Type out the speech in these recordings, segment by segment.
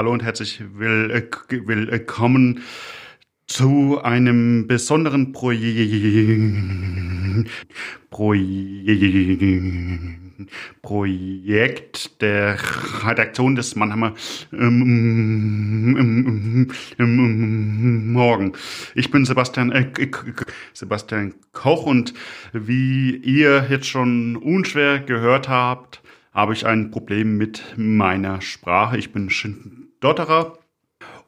Hallo und herzlich willkommen zu einem besonderen Projekt, der Redaktion des Mannheimer ähm, ähm, Morgen. Ich bin Sebastian, äh, Sebastian Koch und wie ihr jetzt schon unschwer gehört habt, habe ich ein Problem mit meiner Sprache. Ich bin Dotterer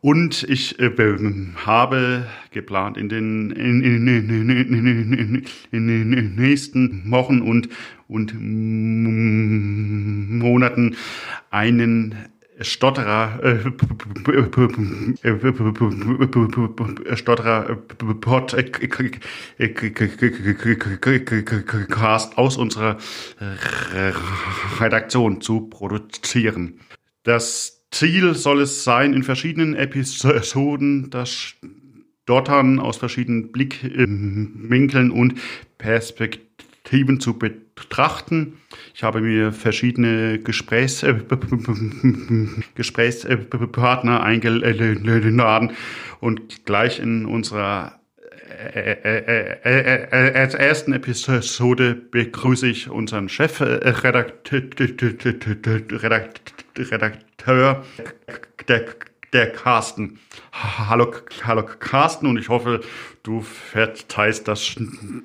und ich äh, habe geplant, in den, in, in, in, den nächsten Wochen und, und Monaten einen Stotterer, äh, Stotterer Podcast aus unserer Redaktion zu produzieren. Das Ziel soll es sein, in verschiedenen Episoden das Stottern aus verschiedenen Blickwinkeln und Perspektiven zu betrachten. Ich habe mir verschiedene Gesprächs Gesprächspartner eingeladen und gleich in unserer als ersten Episode begrüße ich unseren Chefredakteur, Redakteur, der, der Carsten. Hallo, hallo Carsten und ich hoffe, du verteilst das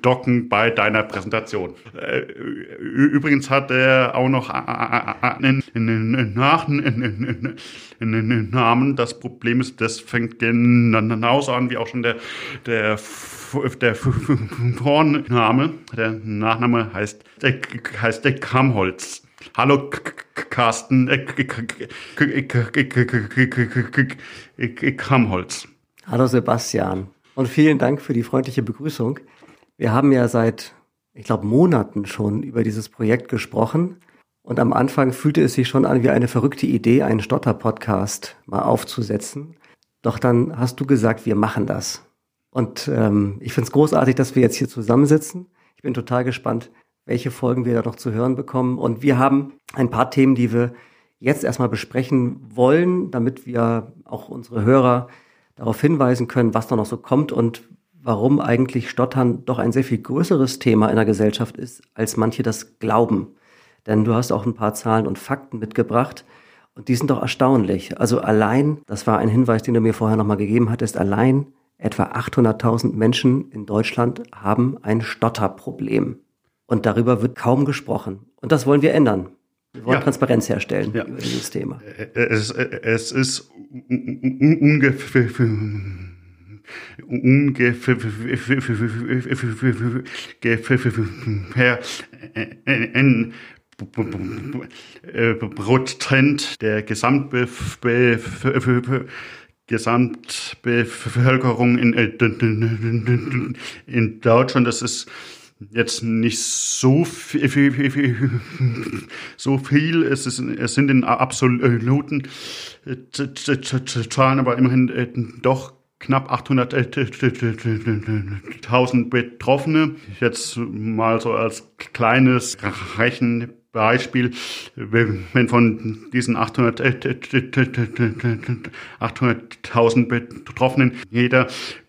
Docken bei deiner Präsentation. Äh, übrigens hat er auch noch einen, Namen. Das Problem ist, das fängt genauso an wie auch schon der, der der Vorname, der Nachname heißt, heißt der Kamholz. Hallo Carsten Kramholz. Hallo Sebastian und vielen Dank für die freundliche Begrüßung. Wir haben ja seit, ich glaube, Monaten schon über dieses Projekt gesprochen und am Anfang fühlte es sich schon an wie eine verrückte Idee, einen Stotter-Podcast mal aufzusetzen. Doch dann hast du gesagt, wir machen das. Und ähm, ich finde es großartig, dass wir jetzt hier zusammensitzen. Ich bin total gespannt, welche Folgen wir da noch zu hören bekommen. Und wir haben ein paar Themen, die wir jetzt erstmal besprechen wollen, damit wir auch unsere Hörer darauf hinweisen können, was da noch so kommt und warum eigentlich Stottern doch ein sehr viel größeres Thema in der Gesellschaft ist, als manche das glauben. Denn du hast auch ein paar Zahlen und Fakten mitgebracht und die sind doch erstaunlich. Also allein, das war ein Hinweis, den du mir vorher nochmal gegeben hattest, allein etwa 800.000 Menschen in Deutschland haben ein Stotterproblem. Und darüber wird kaum gesprochen. Und das wollen wir ändern. Wir wollen ja. Transparenz herstellen ja. über dieses Thema. Es, es ist ungefähr ungefähr ein Prozent der Gesamtbevölkerung in, in Deutschland. Das ist jetzt nicht so viel, so viel. Es, ist, es sind in absoluten Zahlen, aber immerhin äh, doch knapp 800.000 Betroffene. Jetzt mal so als kleines Rechenbeispiel, wenn von diesen 800.000 Betroffenen jeder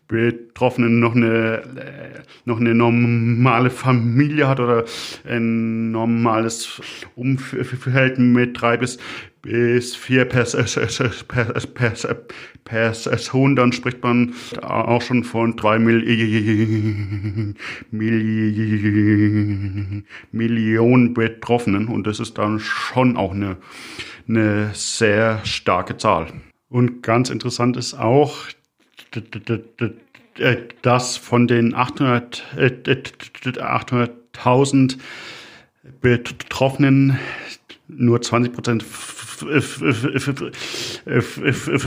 Betroffenen noch eine, äh, noch eine normale Familie hat oder ein normales Umfeld mit drei bis, bis vier Personen, dann spricht man auch schon von drei Millionen Betroffenen und das ist dann schon auch eine, eine sehr starke Zahl. Und ganz interessant ist auch, dass von den 800.000 Betroffenen nur 20 Prozent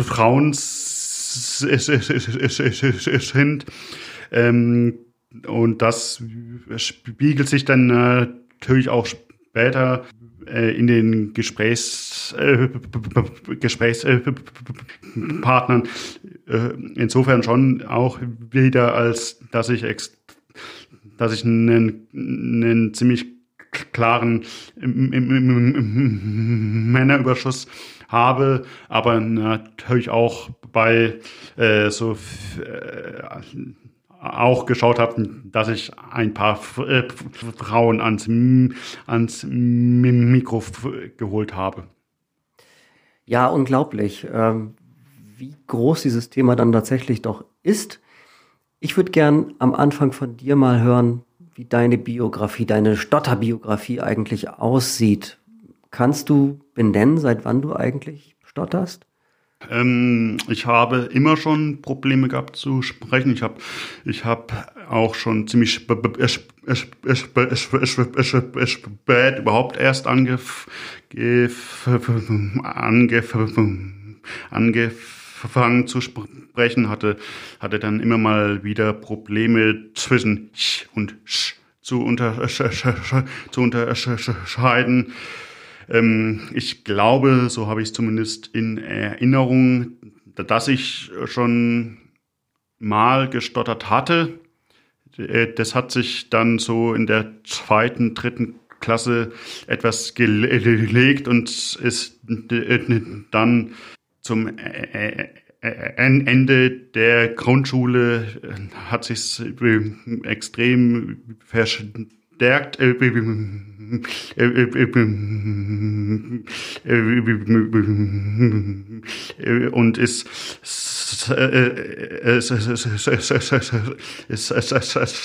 Frauen sind. Und das spiegelt sich dann natürlich auch später äh, in den Gesprächs, äh, Gesprächspartnern. Äh, insofern schon auch wieder, als dass ich ex dass ich einen, einen ziemlich klaren Männerüberschuss habe, aber natürlich auch bei äh, so äh, auch geschaut habe, dass ich ein paar äh, Frauen ans, ans Mikro geholt habe. Ja, unglaublich, ähm, wie groß dieses Thema dann tatsächlich doch ist. Ich würde gern am Anfang von dir mal hören, wie deine Biografie, deine Stotterbiografie eigentlich aussieht. Kannst du benennen, seit wann du eigentlich stotterst? Ähm, ich habe immer schon Probleme gehabt zu sprechen. Ich habe ich hab auch schon ziemlich spät überhaupt erst angef angef angefangen zu sprechen, hatte, hatte dann immer mal wieder Probleme zwischen sch und sch zu, unter, zu unterscheiden. Ähm, ich glaube, so habe ich es zumindest in Erinnerung, dass ich schon mal gestottert hatte. Äh, das hat sich dann so in der zweiten, dritten Klasse etwas gelegt und ist dann zum Ende der Grundschule hat sich extrem verstärkt und ist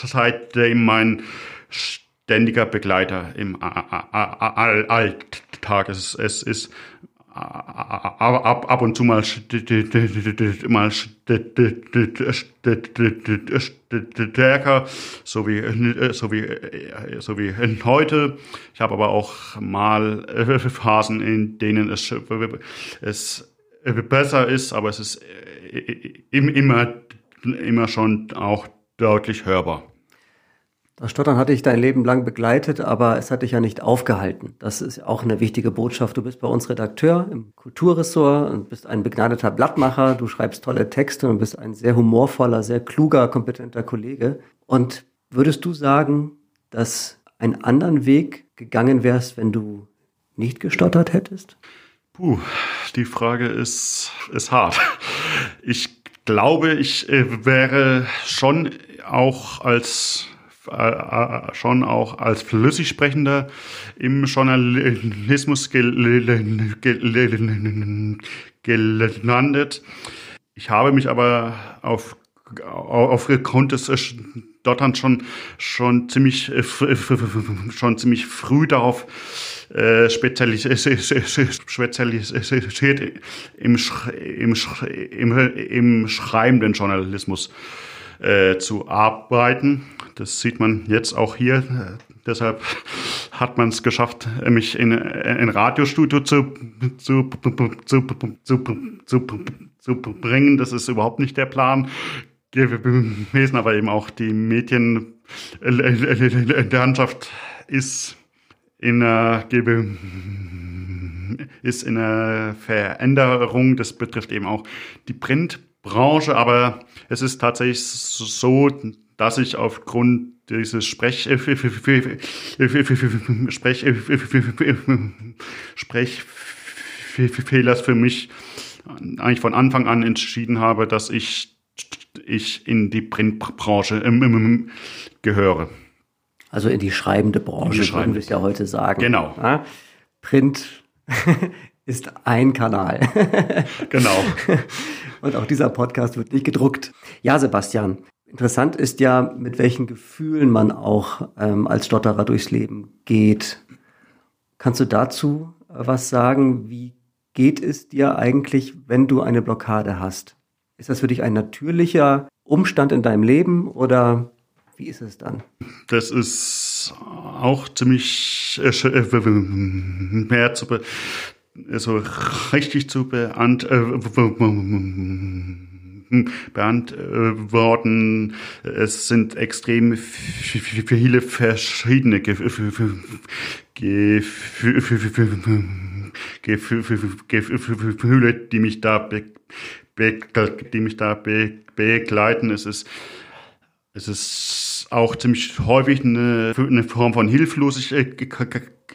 seitdem mein ständiger Begleiter im Alltag. Es ist ab, ab, und zu mal, mal stärker, so wie, so wie, so wie heute. Ich habe aber auch mal Phasen, in denen es, es besser ist, aber es ist immer, immer schon auch deutlich hörbar. Das Stottern hatte ich dein Leben lang begleitet, aber es hat dich ja nicht aufgehalten. Das ist auch eine wichtige Botschaft. Du bist bei uns Redakteur im Kulturressort und bist ein begnadeter Blattmacher. Du schreibst tolle Texte und bist ein sehr humorvoller, sehr kluger, kompetenter Kollege. Und würdest du sagen, dass einen anderen Weg gegangen wärst, wenn du nicht gestottert hättest? Puh, die Frage ist, ist hart. Ich glaube, ich äh, wäre schon auch als schon auch als flüssig sprechender im Journalismus gelandet. Ich habe mich aber auf aufgrund des Stotterns schon schon ziemlich äh, schon ziemlich früh darauf äh, spezialisiert im, im, im, schreibenden Journalismus äh, zu arbeiten. Das sieht man jetzt auch hier. Deshalb hat man es geschafft, mich in ein Radiostudio zu, zu, zu, zu, bringen. Das ist überhaupt nicht der Plan gewesen, aber eben auch die Medienlandschaft ist in einer, ist in einer Veränderung. Das betrifft eben auch die Printbranche, aber es ist tatsächlich so, dass ich aufgrund dieses Sprech, Sprech, Sprechfehlers für mich eigentlich von Anfang an entschieden habe, dass ich, ich in die Printbranche gehöre. Also in die schreibende Branche, die würden wir es ja heute sagen. Genau. Ja? Print ist ein Kanal. genau. Und auch dieser Podcast wird nicht gedruckt. Ja, Sebastian, Interessant ist ja, mit welchen Gefühlen man auch ähm, als Stotterer durchs Leben geht. Kannst du dazu äh, was sagen? Wie geht es dir eigentlich, wenn du eine Blockade hast? Ist das für dich ein natürlicher Umstand in deinem Leben oder wie ist es dann? Das ist auch ziemlich äh, mehr zu be so richtig zu beantworten beantworten. Es sind extrem viele verschiedene Gefühle, die mich da die mich da begleiten. Es ist es ist auch ziemlich häufig eine, eine Form von Hilflosigkeit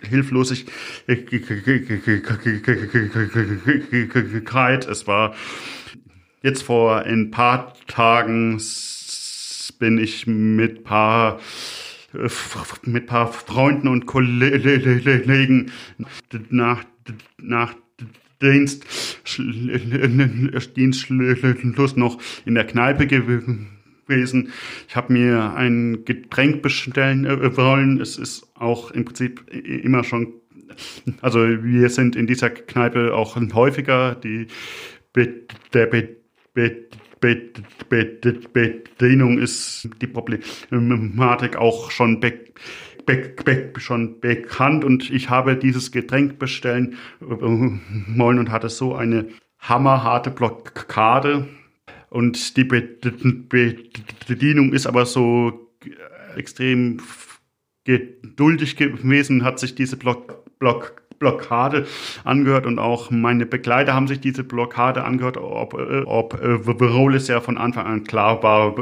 Hilflosigkeit. Es war jetzt vor ein paar Tagen bin ich mit paar mit paar Freunden und Kollegen nach nach Dienst, Dienstschluss noch in der Kneipe gewesen. Ich habe mir ein Getränk bestellen äh, wollen. Es ist auch im Prinzip immer schon, also wir sind in dieser Kneipe auch häufiger. Die der Bedienung ist die Problematik auch schon be be be schon bekannt. Und ich habe dieses Getränk bestellen wollen und hatte so eine hammerharte Blockade. Und die Bedienung ist aber so extrem geduldig gewesen, hat sich diese Block, Block Blockade angehört und auch meine Begleiter haben sich diese Blockade angehört, ob, äh, ob äh, es ja von Anfang an klar war,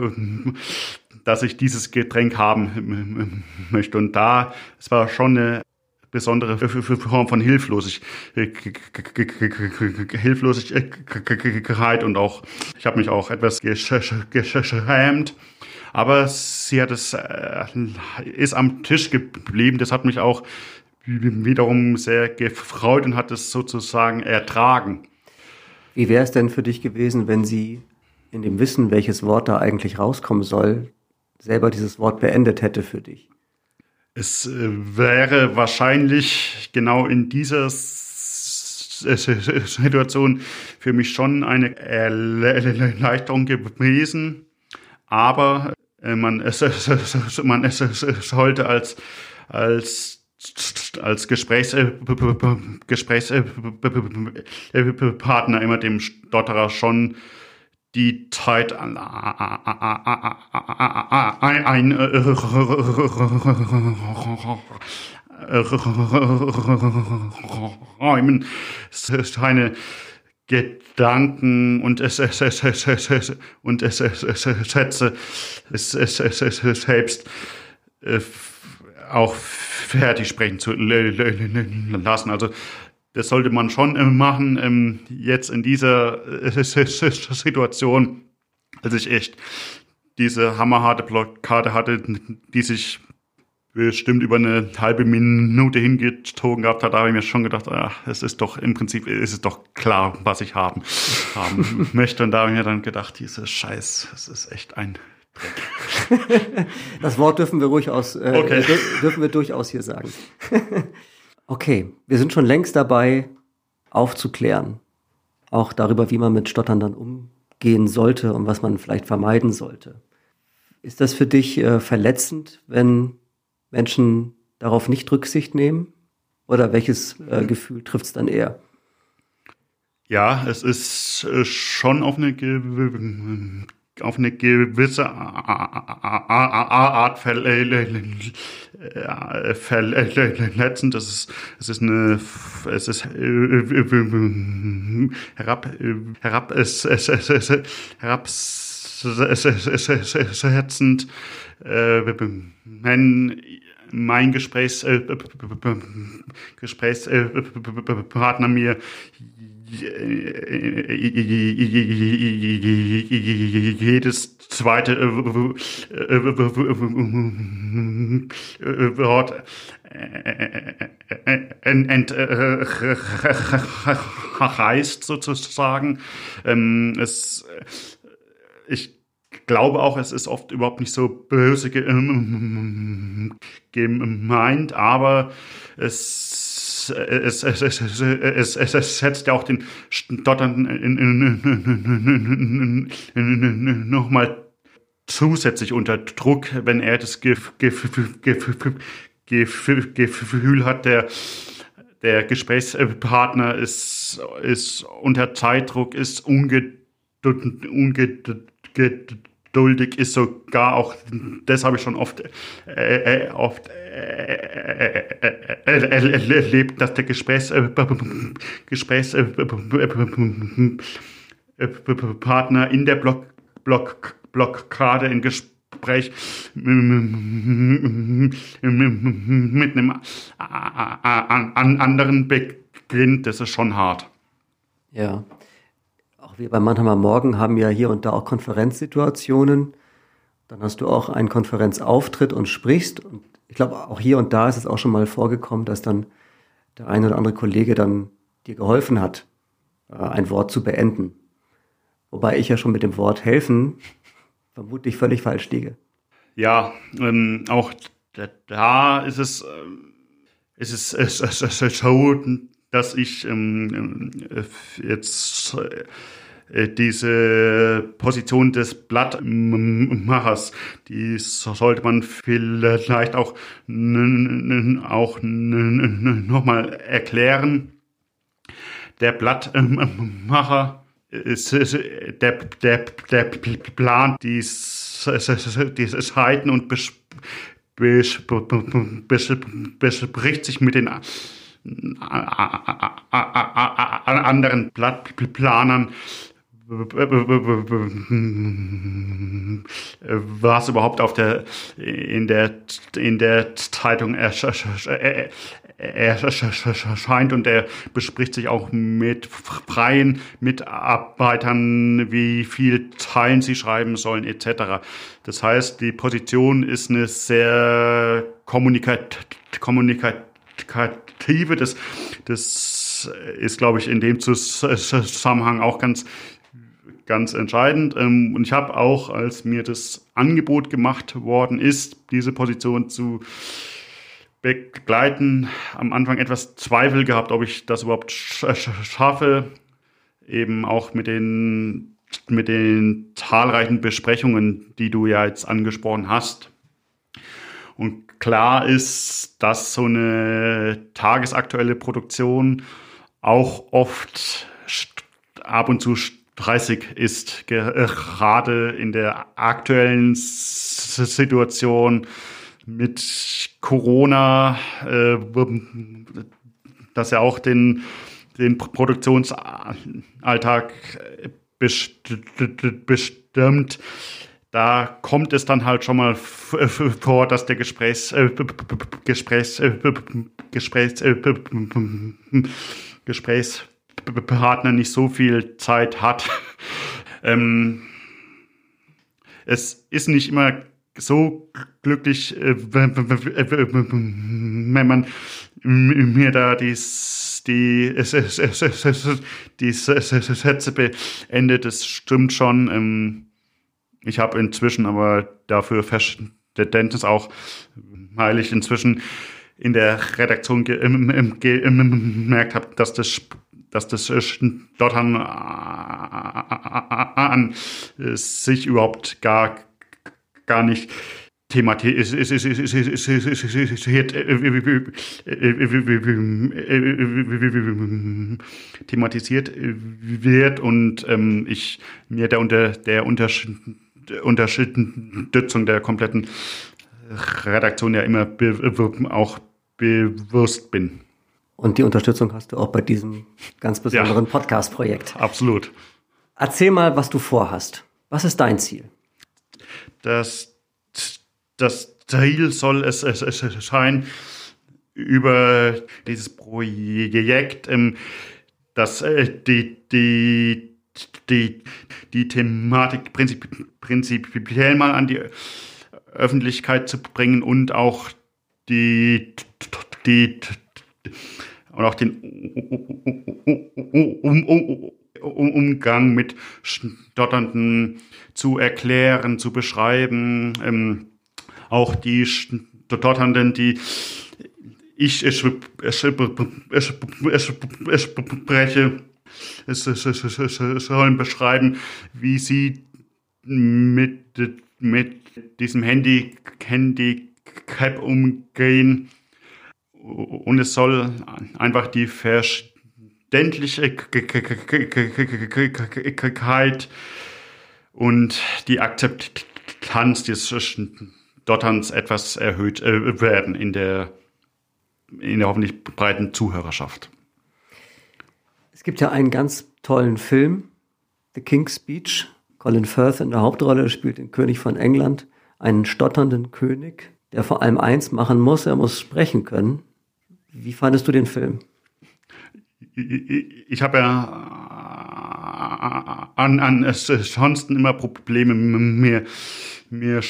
dass ich dieses Getränk haben möchte. Und da, es war schon eine besondere Form von Hilflosigkeit und auch, ich habe mich auch etwas geschämt. Aber sie hat es, äh, ist am Tisch geblieben. Das hat mich auch wiederum sehr gefreut und hat es sozusagen ertragen. Wie wäre es denn für dich gewesen, wenn sie in dem Wissen, welches Wort da eigentlich rauskommen soll, selber dieses Wort beendet hätte für dich? Es äh, wäre wahrscheinlich genau in dieser Situation für mich schon eine Erleichterung gewesen, aber äh, man es, man es sollte als als als Gesprächs, äh, Gesprächspartner immer dem Stotterer schon die Zeit einräumen, seine Gedanken und es, und es selbst auch fertig sprechen zu lassen. Also das sollte man schon machen. Ähm, jetzt in dieser äh, Situation, als ich echt diese hammerharte Blockade hatte, die sich bestimmt über eine halbe Minute hingezogen gehabt hat, da habe ich mir schon gedacht, ach, es ist doch im Prinzip ist es doch klar, was ich haben, haben möchte. Und da habe ich mir dann gedacht, diese Scheiß, es ist echt ein das Wort dürfen wir ruhig aus, äh, okay. dürfen wir durchaus hier sagen. okay, wir sind schon längst dabei, aufzuklären. Auch darüber, wie man mit Stottern dann umgehen sollte und was man vielleicht vermeiden sollte. Ist das für dich äh, verletzend, wenn Menschen darauf nicht Rücksicht nehmen? Oder welches äh, Gefühl trifft es dann eher? Ja, es ist äh, schon auf eine auf eine gewisse Art verletzend. Das ist, es ist eine, es ist herab, herab, es, es, es, es, herab, wenn mein Gesprächs, Gesprächspartner mir jedes zweite Wort entreißt sozusagen. Es, ich glaube auch, es ist oft überhaupt nicht so böse gemeint, aber es es, es, es, es, es, es setzt ja auch den Stotternden nochmal zusätzlich unter Druck, wenn er das Gefühl hat, der, der Gesprächspartner ist, ist unter Zeitdruck, ist ungeduldig, geduldig ist sogar auch, das habe ich schon oft, äh, äh, äh, erlebt, dass der Gesprächs, Gesprächspartner in der Block, Block, Blockade in Gespräch Gespräch mit einem anderen beginnt, das ist schon hart. Ja. Wir bei Mannheimer Morgen haben ja hier und da auch Konferenzsituationen. Dann hast du auch einen Konferenzauftritt und sprichst. Und ich glaube, auch hier und da ist es auch schon mal vorgekommen, dass dann der eine oder andere Kollege dann dir geholfen hat, äh, ein Wort zu beenden. Wobei ich ja schon mit dem Wort helfen vermutlich völlig falsch liege. Ja, ähm, auch da ist es, äh, ist es, es, es, es, so, dass ich ähm, äh, jetzt äh, diese Position des Blattmachers, die sollte man vielleicht auch, auch nochmal erklären. Der Blattmacher ist, der, der, der Plan, dies, dieses Halten und bes, bes, bes, bespricht sich mit den anderen Planern, was überhaupt auf der in der in der Zeitung erscheint und er bespricht sich auch mit freien Mitarbeitern, wie viel Zeilen sie schreiben sollen etc. Das heißt, die Position ist eine sehr kommunikat kommunikative. Das, das ist, glaube ich, in dem Zusammenhang auch ganz ganz entscheidend. Ähm, und ich habe auch, als mir das Angebot gemacht worden ist, diese Position zu begleiten, am Anfang etwas Zweifel gehabt, ob ich das überhaupt schaffe, eben auch mit den, mit den zahlreichen Besprechungen, die du ja jetzt angesprochen hast. Und klar ist, dass so eine tagesaktuelle Produktion auch oft ab und zu 30 ist, gerade in der aktuellen Situation mit Corona, äh, das ja auch den, den Produktionsalltag bestimmt. Da kommt es dann halt schon mal vor, dass der Gesprächs, äh, Gesprächs, äh, Gesprächs, äh, Gesprächspartner nicht so viel Zeit hat. ähm, es ist nicht immer so glücklich, äh, wenn man mir da die, die, die Sätze beendet. Das stimmt schon. Ähm, ich habe inzwischen aber dafür Verständnis auch, weil ich inzwischen in der Redaktion gemerkt habe, dass das dass das Stottern an sich überhaupt gar gar nicht thematisiert wird und ähm, ich mir der unter der Unterstützung der kompletten Redaktion ja immer auch bewusst bin. Und die Unterstützung hast du auch bei diesem ganz besonderen ja, Podcast-Projekt. Absolut. Erzähl mal, was du vorhast. Was ist dein Ziel? das, das Ziel soll es, es, es sein, über dieses Projekt, ähm, dass äh, die, die, die, die Thematik prinzip, prinzipiell mal an die Öffentlichkeit zu bringen und auch die, die, und auch den um, um, Umgang mit Stotternden zu erklären, zu beschreiben. Ähm, auch die Stotternden, die ich spreche, sollen beschreiben, wie sie mit, mit diesem Handy, Handicap umgehen. Und es soll einfach die Verständlichkeit und die Akzeptanz des Dotterns etwas erhöht äh, werden in der, in der hoffentlich breiten Zuhörerschaft. Es gibt ja einen ganz tollen Film, The King's Speech. Colin Firth in der Hauptrolle spielt den König von England. einen stotternden König, der vor allem eins machen muss, er muss sprechen können. Wie fandest du den Film? Ich habe ja an, an ansonsten immer Probleme, mir, mir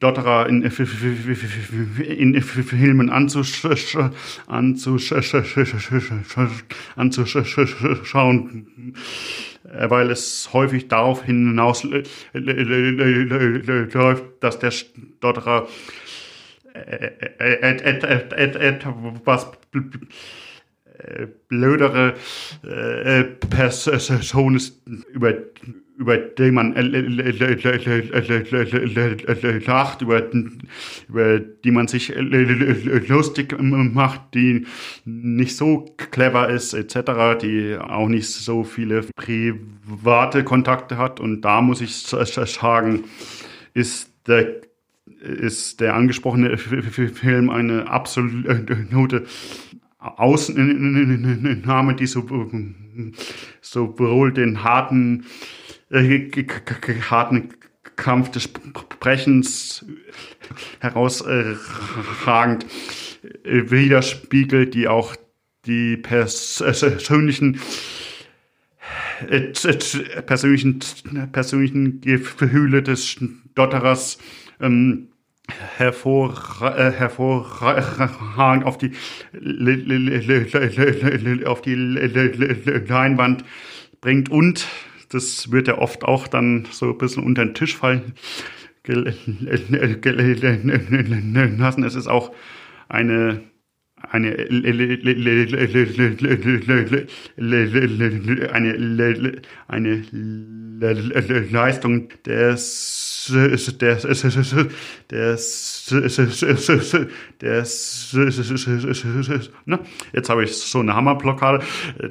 Stotterer in, in Filmen anzuschauen, weil es häufig darauf hinaus läuft, dass der Stotterer etwas blödere Person ist, über über den man lacht, über, über die man sich lustig macht, die nicht so clever ist, etc., die auch nicht so viele private Kontakte hat. Und da muss ich sagen, ist der, ist der angesprochene Film eine absolute Ausnahme, die so, sowohl den harten harten Kampf des Sprechens herausragend widerspiegelt, die auch die persönlichen persönlichen persönlichen Gefühle des Stotterers ähm, hervor, äh, hervorragend auf die auf die Leinwand bringt und das wird ja oft auch dann so ein bisschen unter den Tisch fallen lassen. Es ist auch eine eine eine eine Leistung des des des des ne? jetzt habe ich so eine Hammerblockade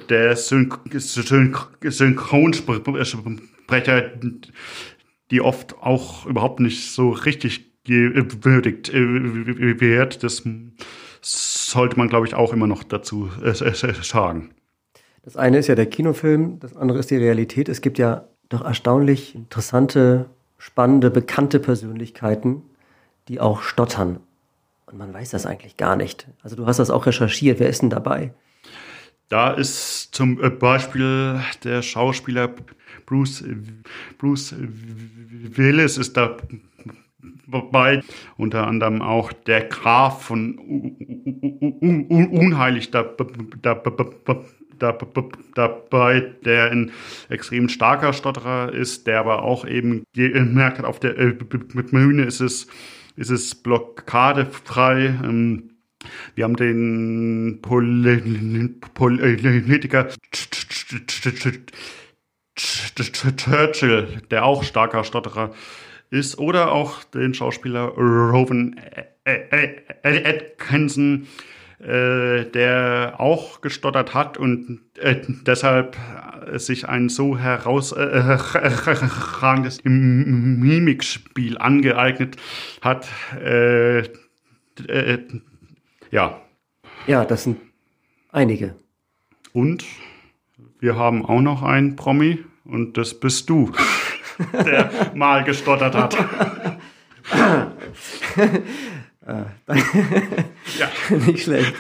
der Synchronsprecher die oft auch überhaupt nicht so richtig gewürdigt wird das sollte man, glaube ich, auch immer noch dazu äh, sagen. Das eine ist ja der Kinofilm, das andere ist die Realität. Es gibt ja doch erstaunlich interessante, spannende, bekannte Persönlichkeiten, die auch stottern. Und man weiß das eigentlich gar nicht. Also du hast das auch recherchiert. Wer ist denn dabei? Da ist zum äh, Beispiel der Schauspieler Bruce, Bruce Willis ist da Wobei unter anderem auch der Graf von Unheilig dabei, der ein extrem starker Stotterer ist, der aber auch eben gemerkt hat, auf der Bühne ist es, ist es blockadefrei. Wir haben den Politiker Churchill, der auch starker Stotterer ist ist oder auch den Schauspieler Rowan Atkinson, äh, der auch gestottert hat und äh, deshalb sich ein so herausragendes äh, Mimikspiel angeeignet hat. Äh, äh, ja. Ja, das sind einige. Und wir haben auch noch einen Promi und das bist du der mal gestottert hat. ja. Nicht schlecht.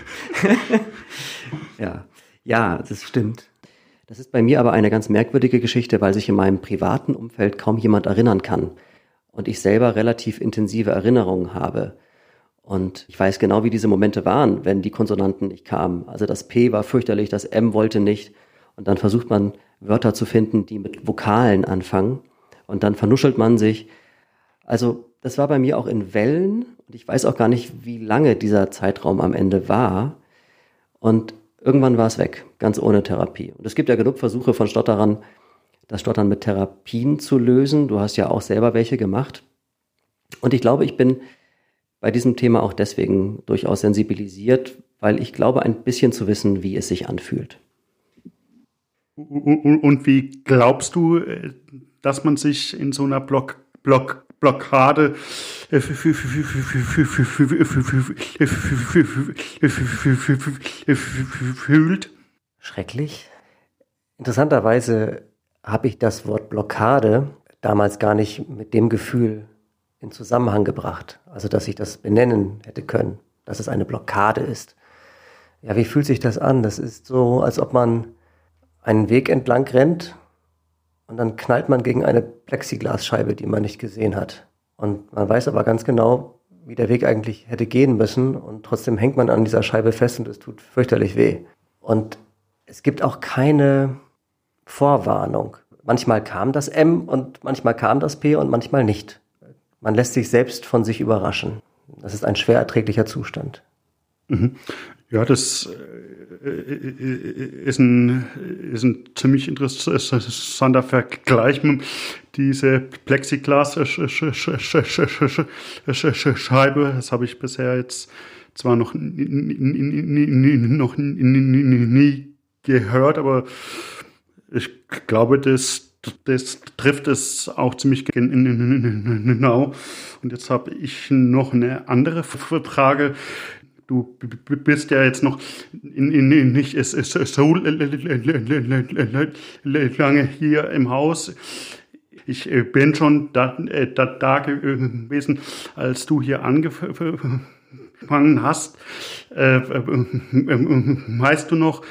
ja. ja, das stimmt. Das ist bei mir aber eine ganz merkwürdige Geschichte, weil sich in meinem privaten Umfeld kaum jemand erinnern kann. Und ich selber relativ intensive Erinnerungen habe. Und ich weiß genau, wie diese Momente waren, wenn die Konsonanten nicht kamen. Also das P war fürchterlich, das M wollte nicht. Und dann versucht man Wörter zu finden, die mit Vokalen anfangen und dann vernuschelt man sich. Also das war bei mir auch in Wellen und ich weiß auch gar nicht, wie lange dieser Zeitraum am Ende war. Und irgendwann war es weg, ganz ohne Therapie. Und es gibt ja genug Versuche von Stotterern, das Stottern mit Therapien zu lösen. Du hast ja auch selber welche gemacht. Und ich glaube, ich bin bei diesem Thema auch deswegen durchaus sensibilisiert, weil ich glaube, ein bisschen zu wissen, wie es sich anfühlt. Und wie glaubst du, äh, dass man sich in so einer Block, Block, Blockade fühlt? Schrecklich. Interessanterweise habe ich das Wort Blockade damals gar nicht mit dem Gefühl in Zusammenhang gebracht. Also, dass ich das benennen hätte können, dass es eine Blockade ist. Ja, wie fühlt sich das an? Das ist so, als ob man einen Weg entlang rennt und dann knallt man gegen eine Plexiglasscheibe, die man nicht gesehen hat. Und man weiß aber ganz genau, wie der Weg eigentlich hätte gehen müssen und trotzdem hängt man an dieser Scheibe fest und es tut fürchterlich weh. Und es gibt auch keine Vorwarnung. Manchmal kam das M und manchmal kam das P und manchmal nicht. Man lässt sich selbst von sich überraschen. Das ist ein schwer erträglicher Zustand. Mhm. Ja, das äh, ist ein, ist ein ziemlich interessanter Vergleich. Diese Plexiglas-Scheibe, das habe ich bisher jetzt zwar noch nie gehört, aber ich glaube, das, das trifft es auch ziemlich genau. Und jetzt habe ich noch eine andere Frage du bist ja jetzt noch in, in, in, nicht so lange hier im Haus. Ich bin schon da, da, da gewesen, als du hier angefangen hast. weißt du noch,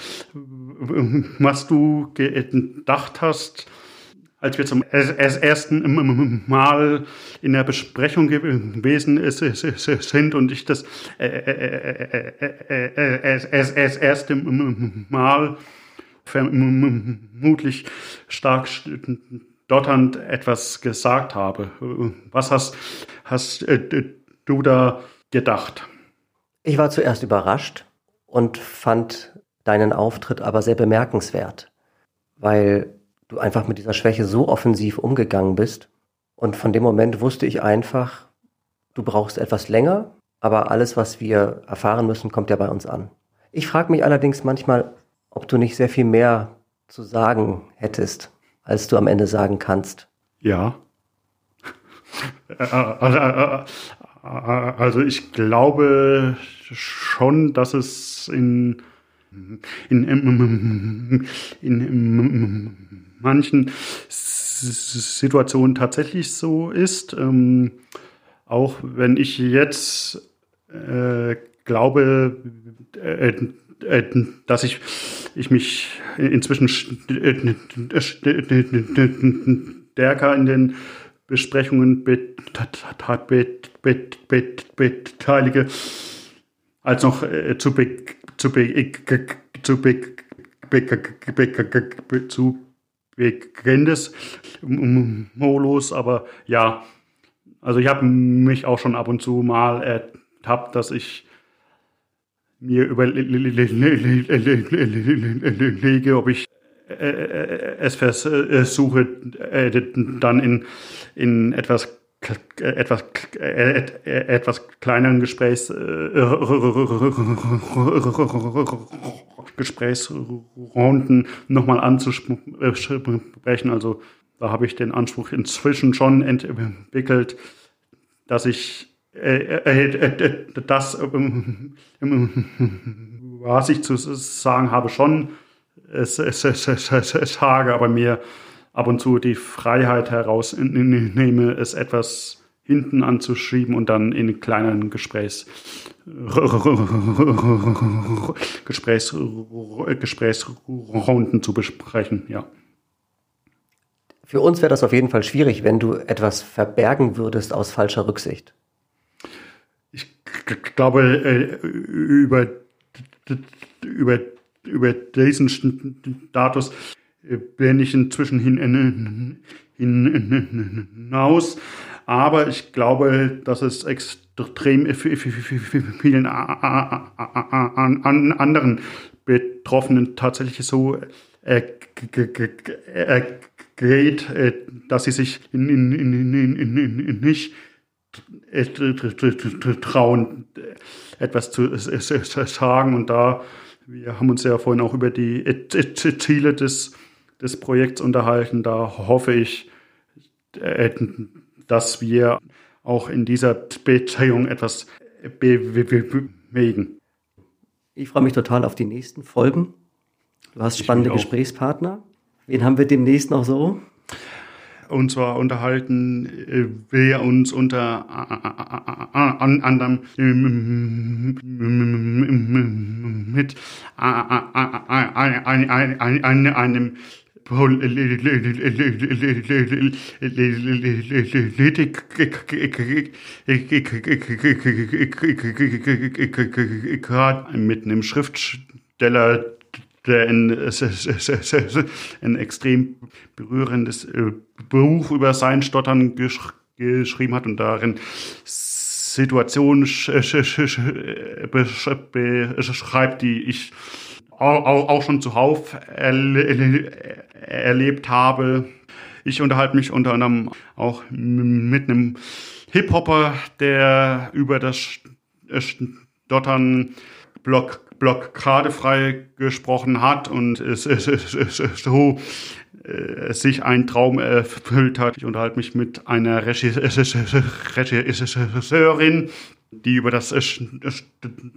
was du gedacht hast? Als wir zum ersten Mal in der Besprechung gewesen sind und ich das erste Mal vermutlich stark dotternd etwas gesagt habe. Was hast, hast du da gedacht? Ich war zuerst überrascht und fand deinen Auftritt aber sehr bemerkenswert, weil du einfach mit dieser Schwäche so offensiv umgegangen bist. Und von dem Moment wusste ich einfach, du brauchst etwas länger, aber alles, was wir erfahren müssen, kommt ja bei uns an. Ich frage mich allerdings manchmal, ob du nicht sehr viel mehr zu sagen hättest, als du am Ende sagen kannst. Ja. Also ich glaube schon, dass es in, in, in, in manchen Situationen tatsächlich so ist. Ähm, auch wenn ich jetzt äh, glaube, äh, äh, dass ich, ich mich inzwischen stärker in den Besprechungen beteilige, als noch zu, zu, zu, zu begrenztes Modus, aber ja, also ich habe mich auch schon ab und zu mal ertappt, dass ich mir überlege, ob ich es versuche, dann in, in etwas etwas, etwas kleineren Gesprächs, Gesprächsrunden nochmal anzusprechen. Also da habe ich den Anspruch inzwischen schon entwickelt, dass ich das, was ich zu sagen habe, schon sage, aber mir ab und zu die Freiheit herausnehme, es etwas hinten anzuschieben und dann in kleinen Gesprächs, Gesprächs, Gesprächsrunden zu besprechen, ja. Für uns wäre das auf jeden Fall schwierig, wenn du etwas verbergen würdest aus falscher Rücksicht. Ich glaube, äh, über, über, über diesen Status bin ich inzwischen hin, hinaus. Aber ich glaube, dass es extrem vielen anderen Betroffenen tatsächlich so geht, dass sie sich nicht trauen, etwas zu sagen. Und da, wir haben uns ja vorhin auch über die Ziele des des Projekts unterhalten. Da hoffe ich, äh, dass wir auch in dieser Beziehung etwas bewegen. Ich freue mich total auf die nächsten Folgen. Du hast spannende Gesprächspartner. Wen haben wir demnächst noch so? und zwar unterhalten äh, wir uns unter anderem mit einem mit einem Schriftsteller, der ein, ein extrem berührendes Buch über sein Stottern gesch geschrieben hat und darin Situationen beschreibt, die ich auch schon zuhauf erlebt habe. Ich unterhalte mich unter anderem auch mit einem Hip-Hopper, der über das Stottern Block blockadefrei gesprochen hat und es, es, es, es so äh, sich ein Traum erfüllt hat. Ich unterhalte mich mit einer Regisseurin, die über das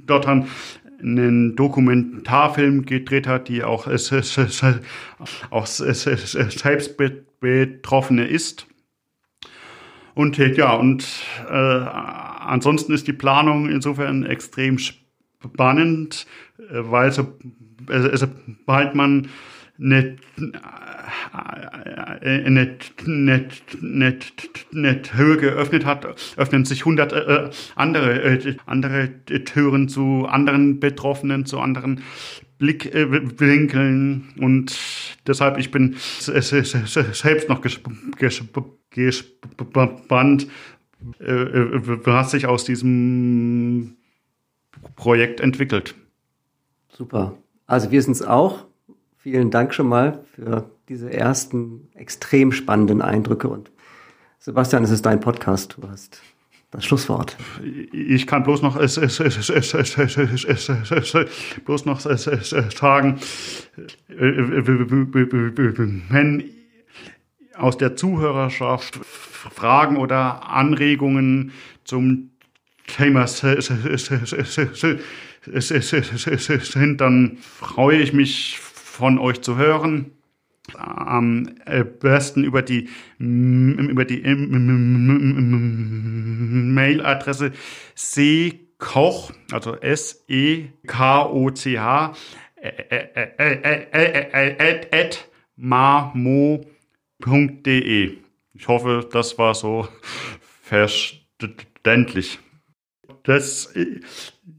Stottern einen Dokumentarfilm gedreht hat, die auch, es, auch selbst Betroffene ist. Und ja, und äh, ansonsten ist die Planung insofern extrem spannend, äh, weil so, also, sobald man eine eine, eine, eine, eine Höhe geöffnet hat, öffnen sich hundert äh, andere, äh, andere Türen zu anderen Betroffenen, zu anderen Blickwinkeln und deshalb ich bin selbst noch gespannt, was sich aus diesem Projekt entwickelt. Super. Also wir sind es auch. Vielen Dank schon mal für diese ersten extrem spannenden Eindrücke. Und Sebastian, es ist dein Podcast. Du hast das Schlusswort. Ich kann bloß noch bloß noch sagen, wenn aus der Zuhörerschaft Fragen oder Anregungen zum Thema sind, dann freue ich mich von euch zu hören. Am besten über die, über die Mailadresse ckoch, also S-E-K-O-C-H, at marmo.de. Ich hoffe, das war so verständlich. Das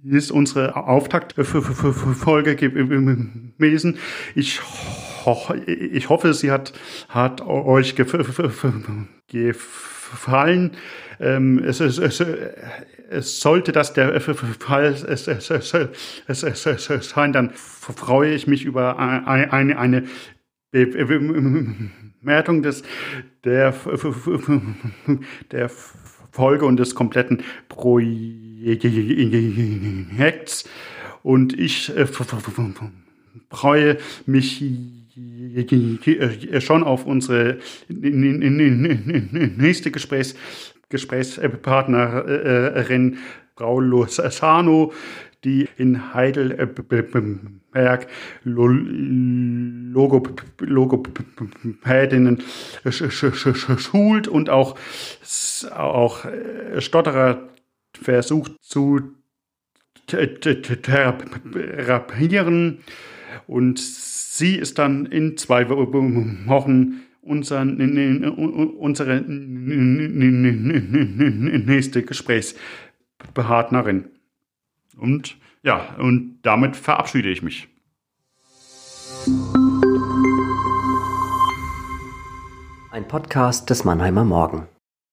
ist unsere Auftaktfolge gewesen. Ich, ich hoffe, sie hat, hat euch gefallen. Ähm, es, es, es, es, sollte das der Fall sein, dann freue ich mich über eine, eine Bewertung des, der, der Folge und des kompletten Projekts. Und ich äh, freue mich schon auf unsere nächste Gesprächs Gesprächspartnerin Frau Lozano, die in Heidelberg Logopädinnen schult und auch, auch Stotterer versucht zu therapieren. Und sie ist dann in zwei Wochen unseren, unsere nächste Gesprächspartnerin. Und ja, und damit verabschiede ich mich. Ein Podcast des Mannheimer Morgen.